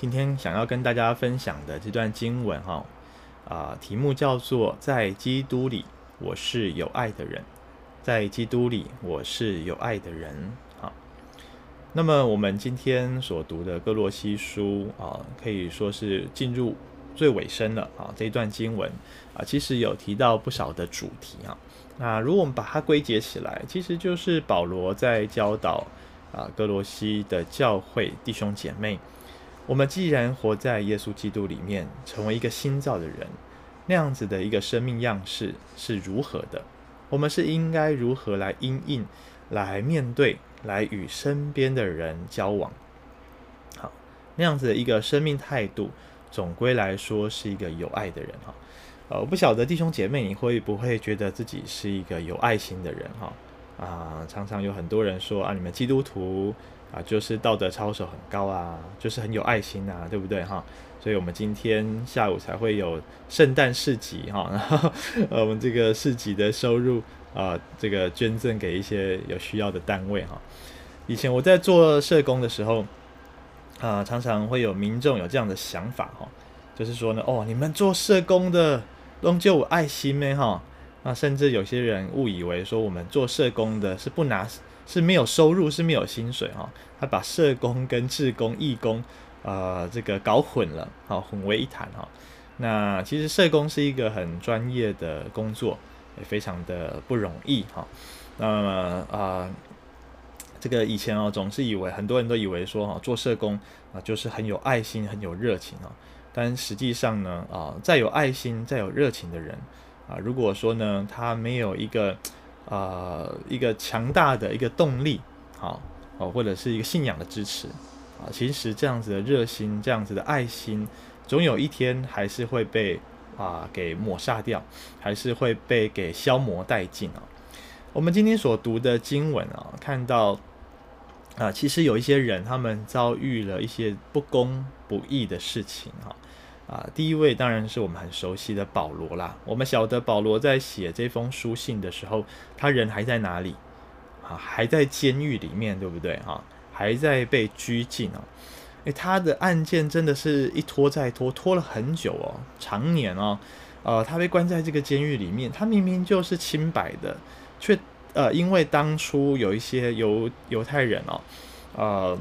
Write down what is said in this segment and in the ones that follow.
今天想要跟大家分享的这段经文哈，啊，题目叫做“在基督里，我是有爱的人”。在基督里，我是有爱的人。好，那么我们今天所读的哥罗西书啊，可以说是进入最尾声了啊。这一段经文啊，其实有提到不少的主题啊。那如果我们把它归结起来，其实就是保罗在教导啊哥罗西的教会弟兄姐妹。我们既然活在耶稣基督里面，成为一个新造的人，那样子的一个生命样式是如何的？我们是应该如何来因应、来面对、来与身边的人交往？好，那样子的一个生命态度，总归来说是一个有爱的人哈。呃，不晓得弟兄姐妹，你会不会觉得自己是一个有爱心的人哈？啊，常常有很多人说啊，你们基督徒。啊，就是道德操守很高啊，就是很有爱心啊，对不对哈？所以我们今天下午才会有圣诞市集哈，然后呃，我们这个市集的收入啊，这个捐赠给一些有需要的单位哈。以前我在做社工的时候啊，常常会有民众有这样的想法哈，就是说呢，哦，你们做社工的都就有爱心咩哈？那甚至有些人误以为说我们做社工的是不拿。是没有收入，是没有薪水哈。他把社工跟志工、义工，呃，这个搞混了，好混为一谈哈。那其实社工是一个很专业的工作，也非常的不容易哈。那么啊，这个以前哦，总是以为很多人都以为说哈，做社工啊就是很有爱心、很有热情啊。但实际上呢啊，再有爱心、再有热情的人啊，如果说呢他没有一个。呃，一个强大的一个动力，好，哦，或者是一个信仰的支持，啊，其实这样子的热心，这样子的爱心，总有一天还是会被啊给抹杀掉，还是会被给消磨殆尽啊。我们今天所读的经文啊，看到啊，其实有一些人，他们遭遇了一些不公不义的事情，啊，啊第一位当然是我们很熟悉的保罗啦。我们晓得保罗在写这封书信的时候，他人还在哪里？啊，还在监狱里面，对不对？哈，还在被拘禁哦。诶，他的案件真的是一拖再拖，拖了很久哦，常年哦。呃，他被关在这个监狱里面，他明明就是清白的，却呃，因为当初有一些犹犹太人哦，呃，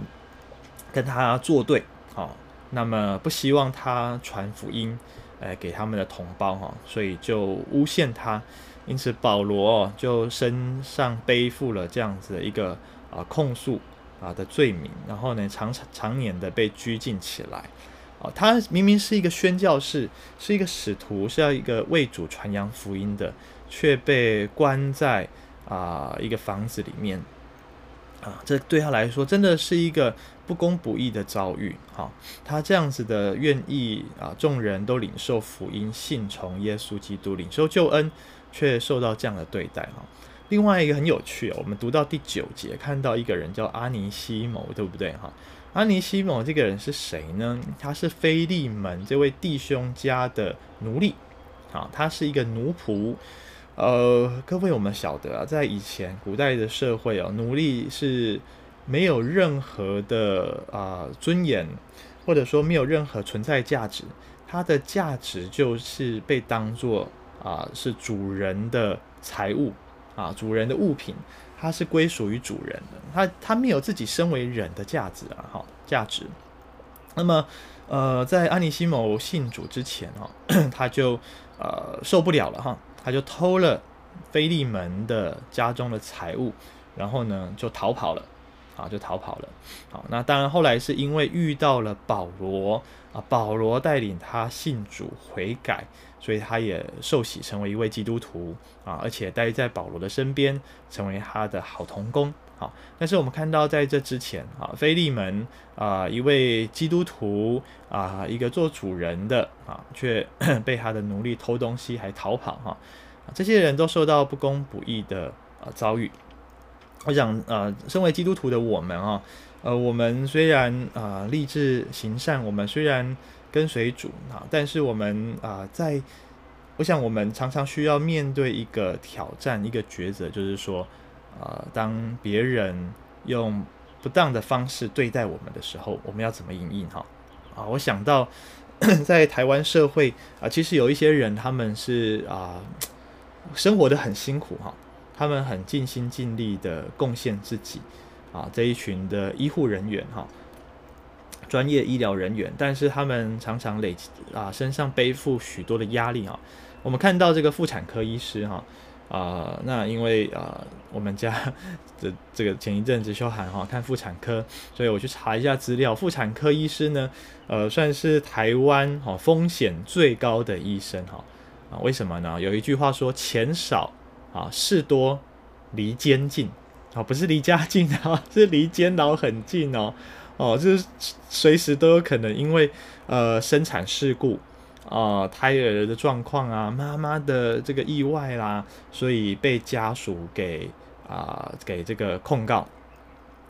跟他作对，好。那么不希望他传福音，呃，给他们的同胞哈，所以就诬陷他，因此保罗就身上背负了这样子的一个啊控诉啊的罪名，然后呢，常常年的被拘禁起来，啊，他明明是一个宣教士，是一个使徒，是要一个为主传扬福音的，却被关在啊一个房子里面。啊，这对他来说真的是一个不公不义的遭遇。哈，他这样子的愿意啊，众人都领受福音，信从耶稣基督，领受救恩，却受到这样的对待。哈，另外一个很有趣，我们读到第九节，看到一个人叫阿尼西谋，对不对？哈，阿尼西谋这个人是谁呢？他是腓利门这位弟兄家的奴隶。啊，他是一个奴仆。呃，各位，我们晓得啊，在以前古代的社会啊，奴隶是没有任何的啊、尊严，或者说没有任何存在价值。它的价值就是被当作啊、是主人的财物啊，主人的物品，它是归属于主人的。它它没有自己身为人的价值啊，哈，价值。那么，呃，在安尼西谋信主之前啊，他就呃受不了了哈。他就偷了菲利门的家中的财物，然后呢就逃跑了，啊，就逃跑了。好，那当然后来是因为遇到了保罗啊，保罗带领他信主悔改，所以他也受洗成为一位基督徒啊，而且待在保罗的身边，成为他的好同工。好，但是我们看到在这之前啊，菲利门啊，一位基督徒啊，一个做主人的啊，却 被他的奴隶偷东西还逃跑哈，这些人都受到不公不义的啊遭遇。我想呃，身为基督徒的我们啊，呃，我们虽然啊立志行善，我们虽然跟随主啊，但是我们啊，在我想我们常常需要面对一个挑战，一个抉择，就是说。呃，当别人用不当的方式对待我们的时候，我们要怎么因应哈？啊，我想到 在台湾社会啊，其实有一些人他们是啊，生活得很辛苦哈，他们很尽心尽力的贡献自己啊，这一群的医护人员哈，专业医疗人员，但是他们常常累啊，身上背负许多的压力啊。我们看到这个妇产科医师哈。啊、那因为啊、我们家 的这个前一阵子修涵哈看妇产科，所以我去查一下资料。妇产科医师呢，呃，算是台湾哈、风险最高的医生哈啊？为什么呢？有一句话说，钱少啊事多离监近啊，不是离家近啊，是离监牢很近哦哦，就是随时都有可能因为呃生产事故。啊、呃，胎儿的状况啊，妈妈的这个意外啦，所以被家属给啊、呃、给这个控告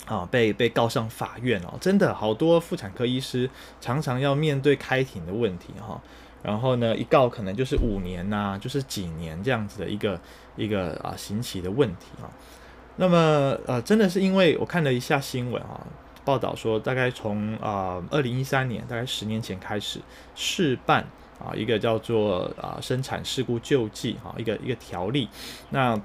啊、被被告上法院哦，真的好多妇产科医师常常要面对开庭的问题哈、哦，然后呢，一告可能就是五年呐、就是几年这样子的一个一个啊刑期的问题啊、那么呃，真的是因为我看了一下新闻啊。报道说，大概从啊二零一三年，大概十年前开始试办啊一个叫做啊生产事故救济哈一个一个条例，那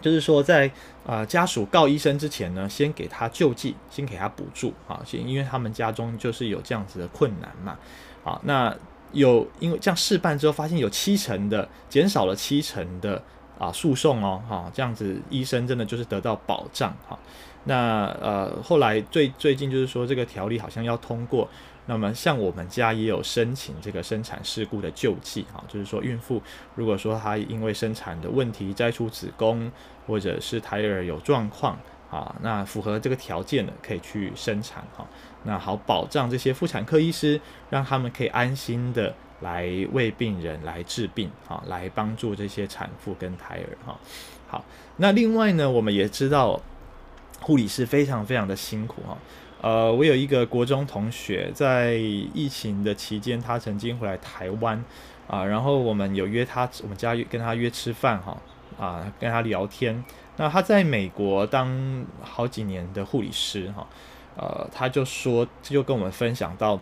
就是说在啊家属告医生之前呢，先给他救济，先给他补助啊，先因为他们家中就是有这样子的困难嘛，啊那有因为这样试办之后，发现有七成的减少了七成的啊诉讼哦哈，这样子医生真的就是得到保障哈。那呃，后来最最近就是说这个条例好像要通过，那么像我们家也有申请这个生产事故的救济哈，就是说孕妇如果说她因为生产的问题摘出子宫，或者是胎儿有状况啊，那符合这个条件的可以去生产哈，那好保障这些妇产科医师，让他们可以安心的来为病人来治病啊，来帮助这些产妇跟胎儿哈。好，那另外呢，我们也知道。护理师非常非常的辛苦哈，呃，我有一个国中同学，在疫情的期间，他曾经回来台湾啊，然后我们有约他，我们家跟他约吃饭哈，啊，跟他聊天。那他在美国当好几年的护理师哈，呃，他就说，就跟我们分享到，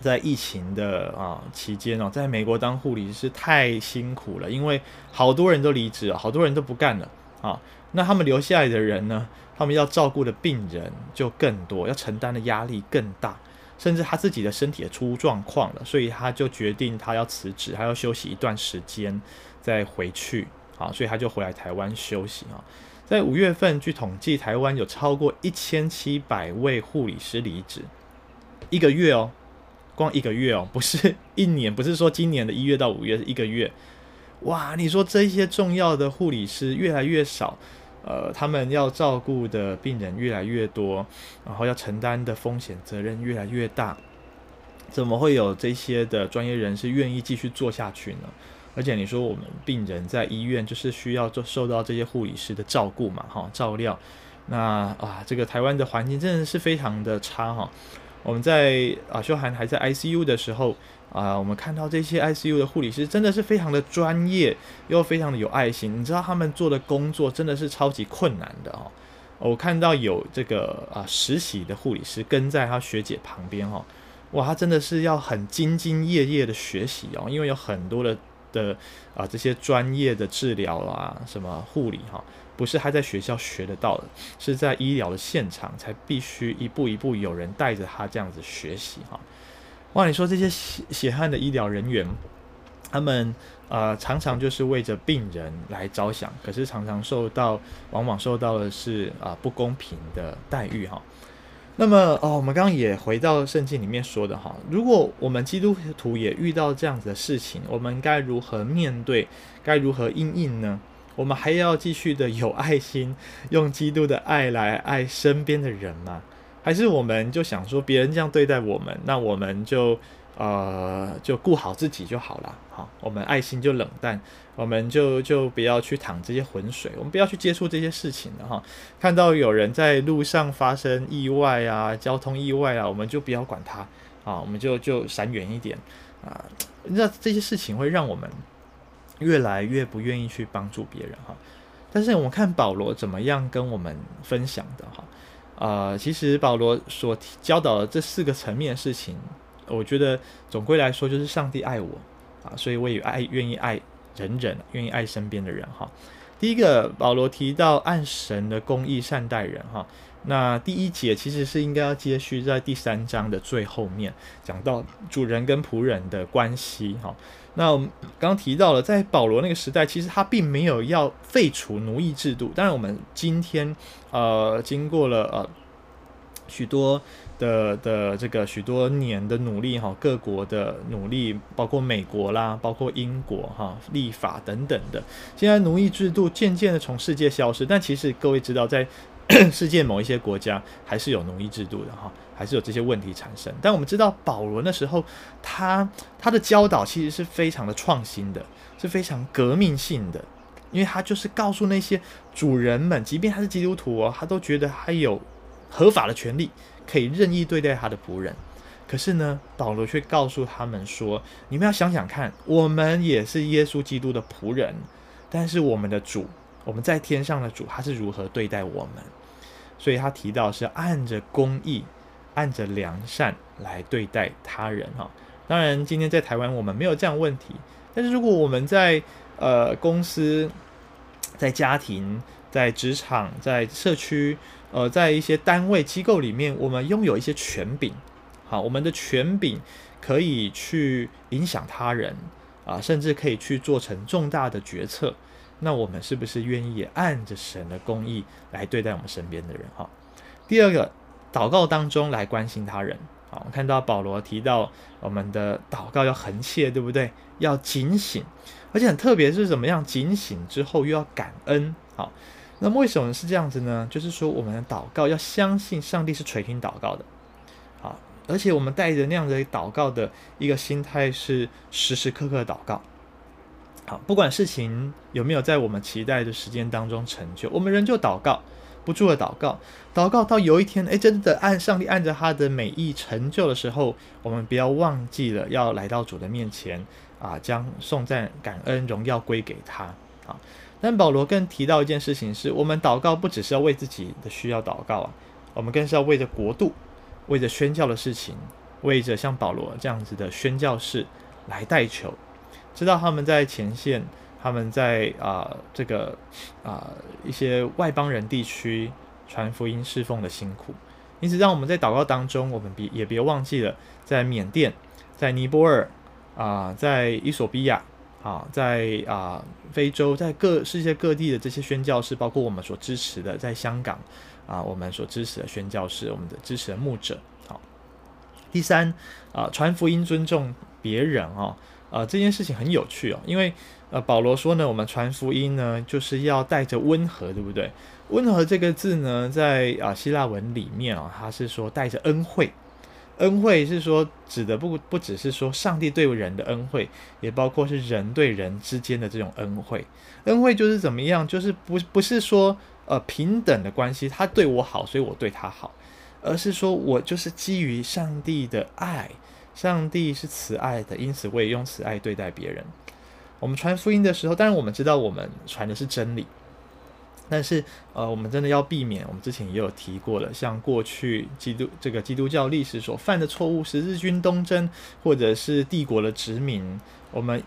在疫情的啊期间哦，在美国当护理师太辛苦了，因为好多人都离职了，好多人都不干了啊，那他们留下来的人呢？他们要照顾的病人就更多，要承担的压力更大，甚至他自己的身体也出状况了，所以他就决定他要辞职，他要休息一段时间再回去。好，所以他就回来台湾休息啊。在五月份，据统计，台湾有超过一千七百位护理师离职，一个月哦，光一个月哦，不是一年，不是说今年的一月到五月，是一个月。哇，你说这些重要的护理师越来越少。呃，他们要照顾的病人越来越多，然后要承担的风险责任越来越大，怎么会有这些的专业人士愿意继续做下去呢？而且你说我们病人在医院就是需要做受到这些护理师的照顾嘛，哈，照料。那啊，这个台湾的环境真的是非常的差哈。我们在啊，修涵还在 ICU 的时候。啊，我们看到这些 ICU 的护理师真的是非常的专业，又非常的有爱心。你知道他们做的工作真的是超级困难的哦。我看到有这个啊实习的护理师跟在他学姐旁边哈，哇，他真的是要很兢兢业业的学习哦，因为有很多的的啊这些专业的治疗啊，什么护理哈，不是他在学校学得到的，是在医疗的现场才必须一步一步有人带着他这样子学习哈。哇，你说这些血血汗的医疗人员，他们呃常常就是为着病人来着想，可是常常受到，往往受到的是啊、不公平的待遇哈。那么哦，我们刚刚也回到圣经里面说的哈，如果我们基督徒也遇到这样子的事情，我们该如何面对？该如何应应呢？我们还要继续的有爱心，用基督的爱来爱身边的人吗？还是我们就想说，别人这样对待我们，那我们就呃就顾好自己就好了。好，我们爱心就冷淡，我们就就不要去淌这些浑水，我们不要去接触这些事情了哈。看到有人在路上发生意外啊，交通意外啊，我们就不要管他啊，我们就就闪远一点啊。那这些事情会让我们越来越不愿意去帮助别人哈。但是我们看保罗怎么样跟我们分享的哈。呃，其实保罗所教导的这四个层面的事情，我觉得总归来说就是上帝爱我啊，所以我也爱愿意爱人人，愿意爱身边的人哈。第一个，保罗提到按神的公义善待人哈。那第一节其实是应该要接续在第三章的最后面，讲到主人跟仆人的关系哈。那我们刚刚提到了，在保罗那个时代，其实他并没有要废除奴役制度。当然，我们今天呃经过了呃许多的的这个许多年的努力哈，各国的努力，包括美国啦，包括英国哈，立法等等的，现在奴役制度渐渐的从世界消失。但其实各位知道，在 世界某一些国家还是有奴役制度的哈，还是有这些问题产生。但我们知道保罗那时候他他的教导其实是非常的创新的，是非常革命性的，因为他就是告诉那些主人们，即便他是基督徒哦，他都觉得他有合法的权利可以任意对待他的仆人。可是呢，保罗却告诉他们说：“你们要想想看，我们也是耶稣基督的仆人，但是我们的主。”我们在天上的主，他是如何对待我们？所以他提到是按着公义、按着良善来对待他人哈。当然，今天在台湾我们没有这样问题，但是如果我们在呃公司、在家庭、在职场、在社区、呃在一些单位机构里面，我们拥有一些权柄，好，我们的权柄可以去影响他人啊，甚至可以去做成重大的决策。那我们是不是愿意按着神的公义来对待我们身边的人？哈，第二个，祷告当中来关心他人。好，我们看到保罗提到我们的祷告要恒切，对不对？要警醒，而且很特别是怎么样？警醒之后又要感恩。好，那么为什么是这样子呢？就是说我们的祷告要相信上帝是垂听祷告的。好，而且我们带着那样的祷告的一个心态，是时时刻刻祷告。好，不管事情有没有在我们期待的时间当中成就，我们仍旧祷告，不住的祷告，祷告到有一天，哎，真的按上帝按着他的美意成就的时候，我们不要忘记了要来到主的面前啊，将颂赞、感恩、荣耀归给他啊。但保罗更提到一件事情是，我们祷告不只是要为自己的需要祷告啊，我们更是要为着国度、为着宣教的事情、为着像保罗这样子的宣教士来代求。知道他们在前线，他们在啊、这个啊、一些外邦人地区传福音侍奉的辛苦，因此让我们在祷告当中，我们别也别忘记了，在缅甸、在尼泊尔啊、在伊索比亚啊、在啊、非洲，在各世界各地的这些宣教士，包括我们所支持的，在香港啊、我们所支持的宣教士，我们的支持的牧者。好，第三啊、传福音尊重别人啊。啊、这件事情很有趣哦，因为呃，保罗说呢，我们传福音呢，就是要带着温和，对不对？温和这个字呢，在啊、希腊文里面啊、哦，它是说带着恩惠，恩惠是说指的不不只是说上帝对人的恩惠，也包括是人对人之间的这种恩惠。恩惠就是怎么样？就是不不是说呃平等的关系，他对我好，所以我对他好，而是说我就是基于上帝的爱。上帝是慈爱的，因此我也用慈爱对待别人。我们传福音的时候，当然我们知道我们传的是真理，但是呃，我们真的要避免。我们之前也有提过了，像过去基督这个基督教历史所犯的错误，十字军东征或者是帝国的殖民，我们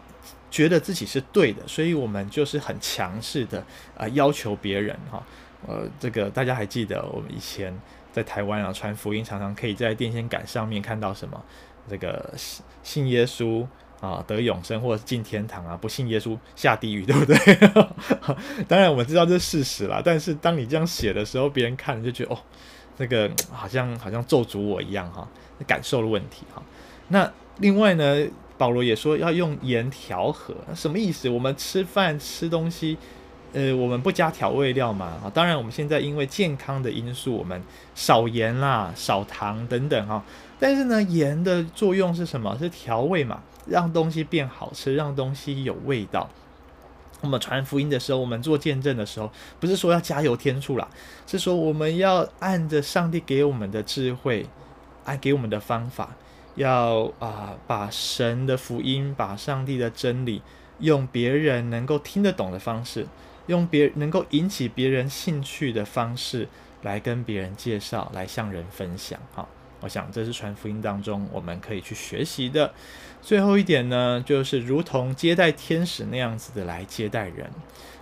觉得自己是对的，所以我们就是很强势的啊、要求别人哈。呃，这个大家还记得我们以前在台湾啊传福音，常常可以在电线杆上面看到什么？这个信信耶稣啊得永生，或者进天堂啊；不信耶稣下地狱，对不对？当然我们知道这是事实啦。但是当你这样写的时候，别人看就觉得哦，那个好像好像咒诅我一样哈，感受的问题哈。那另外呢，保罗也说要用盐调和，什么意思？我们吃饭吃东西，呃，我们不加调味料嘛啊。当然我们现在因为健康的因素，我们少盐啦、少糖等等哈。但是呢，盐的作用是什么？是调味嘛，让东西变好吃，让东西有味道。我们传福音的时候，我们做见证的时候，不是说要加油添醋啦，是说我们要按着上帝给我们的智慧，按给我们的方法，要啊、把神的福音，把上帝的真理，用别人能够听得懂的方式，用别能够引起别人兴趣的方式来跟别人介绍，来向人分享，哈。我想这是传福音当中我们可以去学习的。最后一点呢，就是如同接待天使那样子的来接待人。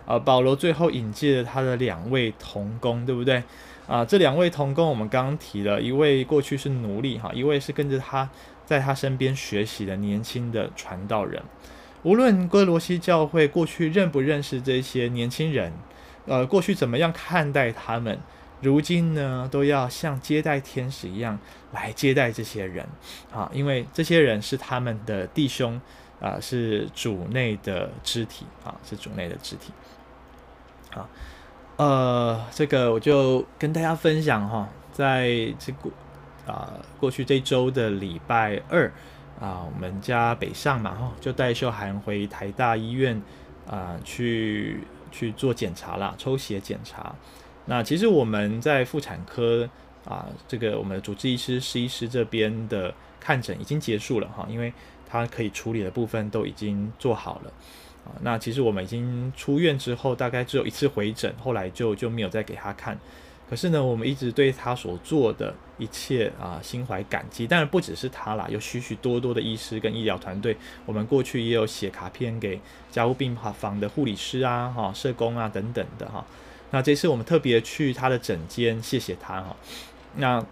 啊，保罗最后引进了他的两位同工，对不对？啊，这两位同工我们刚刚提了，一位过去是奴隶哈，一位是跟着他在他身边学习的年轻的传道人。无论哥罗西教会过去认不认识这些年轻人，呃，过去怎么样看待他们，如今呢，都要像接待天使一样来接待这些人啊，因为这些人是他们的弟兄啊，是主内的肢体啊，是主内的肢体。啊，呃，这个我就跟大家分享哈，在这个啊过去这周的礼拜二啊，我们家北上嘛哈，就带秀涵回台大医院啊去去做检查啦，抽血检查。那其实我们在妇产科啊，这个我们的主治医师、施医师这边的看诊已经结束了哈，因为他可以处理的部分都已经做好了。啊，那其实我们已经出院之后，大概只有一次回诊，后来就就没有再给他看。可是呢，我们一直对他所做的一切啊心怀感激。当然不只是他啦，有许许多多的医师跟医疗团队。我们过去也有写卡片给加护病房的护理师啊、哈社工啊等等的哈。那这次我们特别去他的诊间，谢谢他哈。那。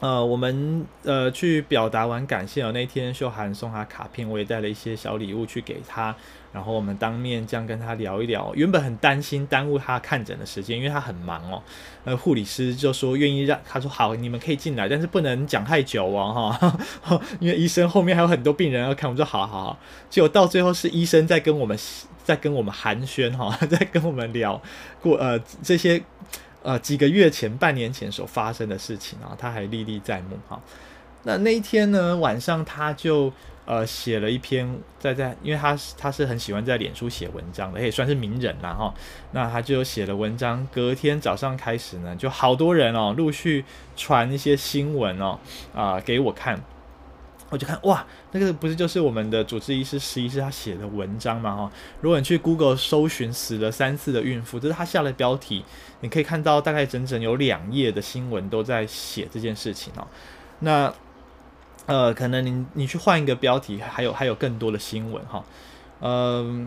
呃，我们呃去表达完感谢哦。那天秀涵送他卡片，我也带了一些小礼物去给他。然后我们当面这样跟他聊一聊。原本很担心耽误他看诊的时间，因为他很忙哦。呃，护理师就说愿意让他说好，你们可以进来，但是不能讲太久哦，哈，因为医生后面还有很多病人要看。我说好好好。结果到最后是医生在跟我们在跟我们寒暄哈，在跟我们聊过呃这些。呃，几个月前、半年前所发生的事情啊，他还历历在目哈。那那一天呢，晚上他就呃写了一篇，在在，因为他他是很喜欢在脸书写文章的，也算是名人啦哈。那他就写了文章，隔天早上开始呢，就好多人哦，陆续传一些新闻哦啊、给我看。我就看哇，那个不是就是我们的主治医师、施医师他写的文章吗？哈，如果你去 Google 搜寻死了三次的孕妇，这是他下的标题，你可以看到大概整整有两页的新闻都在写这件事情哦。那呃，可能你你去换一个标题，还有还有更多的新闻哈。嗯、呃，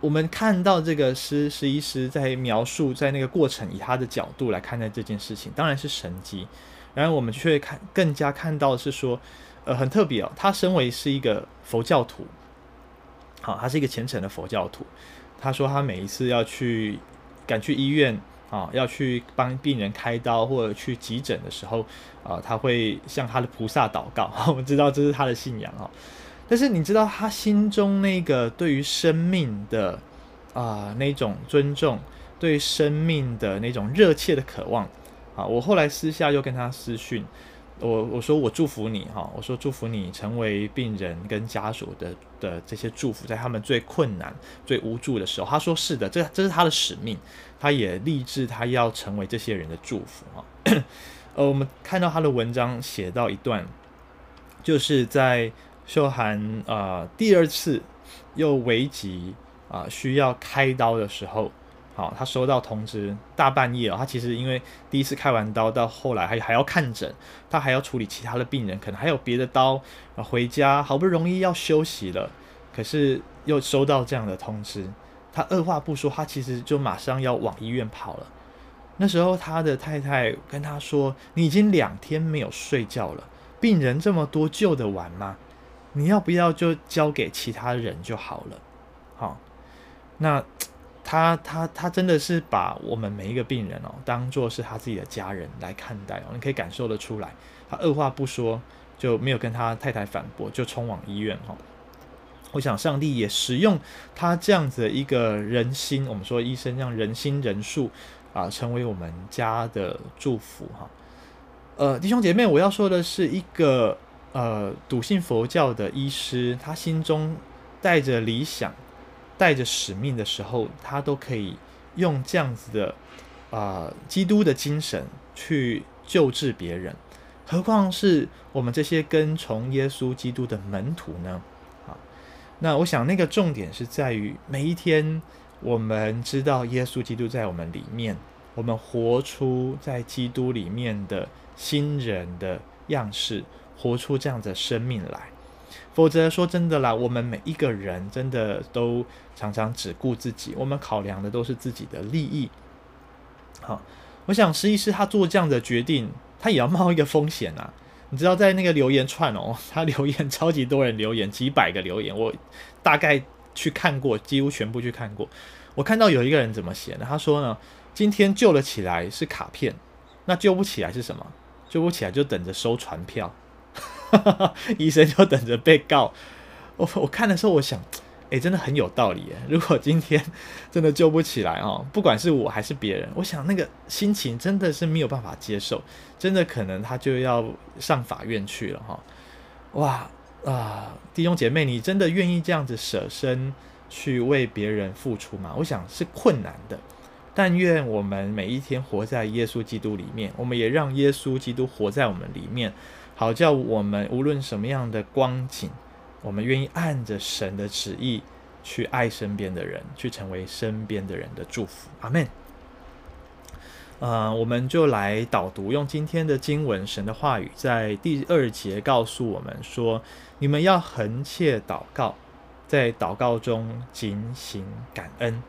我们看到这个施施医师在描述在那个过程，以他的角度来看待这件事情，当然是神迹。然后我们却看更加看到是说。呃，很特别哦。他身为是一个佛教徒，好，他是一个虔诚的佛教徒。他说他每一次要去赶去医院啊，要去帮病人开刀或者去急诊的时候啊，他会向他的菩萨祷告。我们知道这是他的信仰啊。但是你知道他心中那个对于生命的啊那种尊重，对生命的那种热切的渴望啊，我后来私下又跟他私讯。我我说我祝福你哈，我说祝福你成为病人跟家属的的这些祝福，在他们最困难、最无助的时候，他说是的，这这是他的使命，他也立志他要成为这些人的祝福哈。呃，我们看到他的文章写到一段，就是在秀涵啊、呃、第二次又危急啊、需要开刀的时候。好，他收到通知，大半夜哦。他其实因为第一次开完刀，到后来还还要看诊，他还要处理其他的病人，可能还有别的刀。回家好不容易要休息了，可是又收到这样的通知，他二话不说，他其实就马上要往医院跑了。那时候他的太太跟他说：“你已经两天没有睡觉了，病人这么多，救得完吗？你要不要就交给其他人就好了？”好，那。他他他真的是把我们每一个病人哦，当做是他自己的家人来看待哦，你可以感受得出来。他二话不说就没有跟他太太反驳，就冲往医院哈。我想上帝也使用他这样子一个人心，我们说医生让人心仁术啊，成为我们家的祝福哈。呃，弟兄姐妹，我要说的是一个呃笃信佛教的医师，他心中带着理想。带着使命的时候，他都可以用这样子的啊、呃，基督的精神去救治别人，何况是我们这些跟从耶稣基督的门徒呢？啊，那我想那个重点是在于每一天，我们知道耶稣基督在我们里面，我们活出在基督里面的新人的样式，活出这样的生命来。否则说真的啦，我们每一个人真的都常常只顾自己，我们考量的都是自己的利益。好，我想施医师他做这样的决定，他也要冒一个风险啊。你知道在那个留言串哦，他留言超级多人留言，几百个留言，我大概去看过，几乎全部去看过。我看到有一个人怎么写呢？他说呢，今天救了起来是卡片，那救不起来是什么？救不起来就等着收传票。医生就等着被告。我我看的时候，我想，诶，真的很有道理。如果今天真的救不起来哦，不管是我还是别人，我想那个心情真的是没有办法接受，真的可能他就要上法院去了哈。哇啊，弟兄姐妹，你真的愿意这样子舍身去为别人付出吗？我想是困难的，但愿我们每一天活在耶稣基督里面，我们也让耶稣基督活在我们里面。好叫我们无论什么样的光景，我们愿意按着神的旨意去爱身边的人，去成为身边的人的祝福。阿门。呃，我们就来导读，用今天的经文，神的话语在第二节告诉我们说：你们要恒切祷告，在祷告中警醒感恩。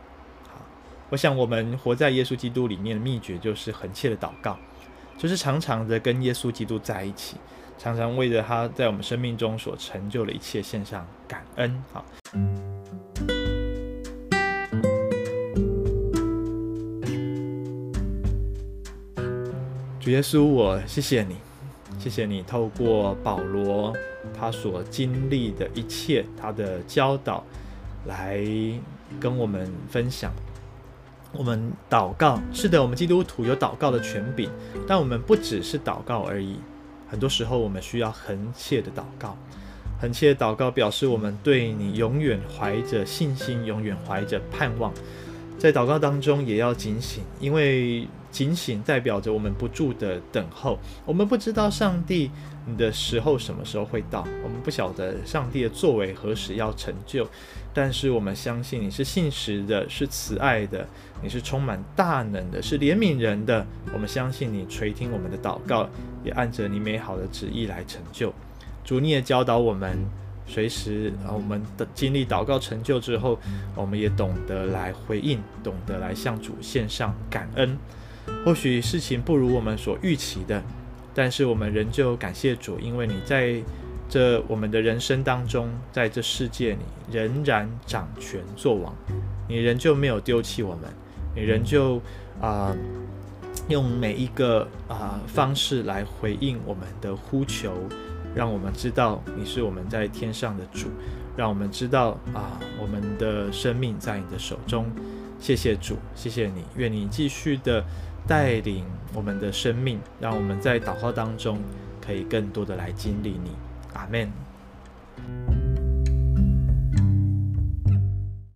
好，我想我们活在耶稣基督里面的秘诀就是恒切的祷告。就是常常的跟耶稣基督在一起，常常为着他在我们生命中所成就的一切献上感恩。好，主耶稣，我谢谢你，谢谢你透过保罗他所经历的一切，他的教导，来跟我们分享。我们祷告，是的，我们基督徒有祷告的权柄，但我们不只是祷告而已。很多时候，我们需要恒切的祷告。恒切的祷告表示我们对你永远怀着信心，永远怀着盼望。在祷告当中，也要警醒，因为警醒代表着我们不住的等候。我们不知道上帝你的时候什么时候会到，我们不晓得上帝的作为何时要成就。但是我们相信你是信实的，是慈爱的，你是充满大能的，是怜悯人的。我们相信你垂听我们的祷告，也按着你美好的旨意来成就。主，你也教导我们，随时啊，我们的经历祷告成就之后，我们也懂得来回应，懂得来向主献上感恩。或许事情不如我们所预期的，但是我们仍旧感谢主，因为你在。这我们的人生当中，在这世界里仍然掌权作王，你仍旧没有丢弃我们，你仍旧啊、用每一个啊、方式来回应我们的呼求，让我们知道你是我们在天上的主，让我们知道啊、我们的生命在你的手中。谢谢主，谢谢你，愿你继续的带领我们的生命，让我们在祷告当中可以更多的来经历你。阿门。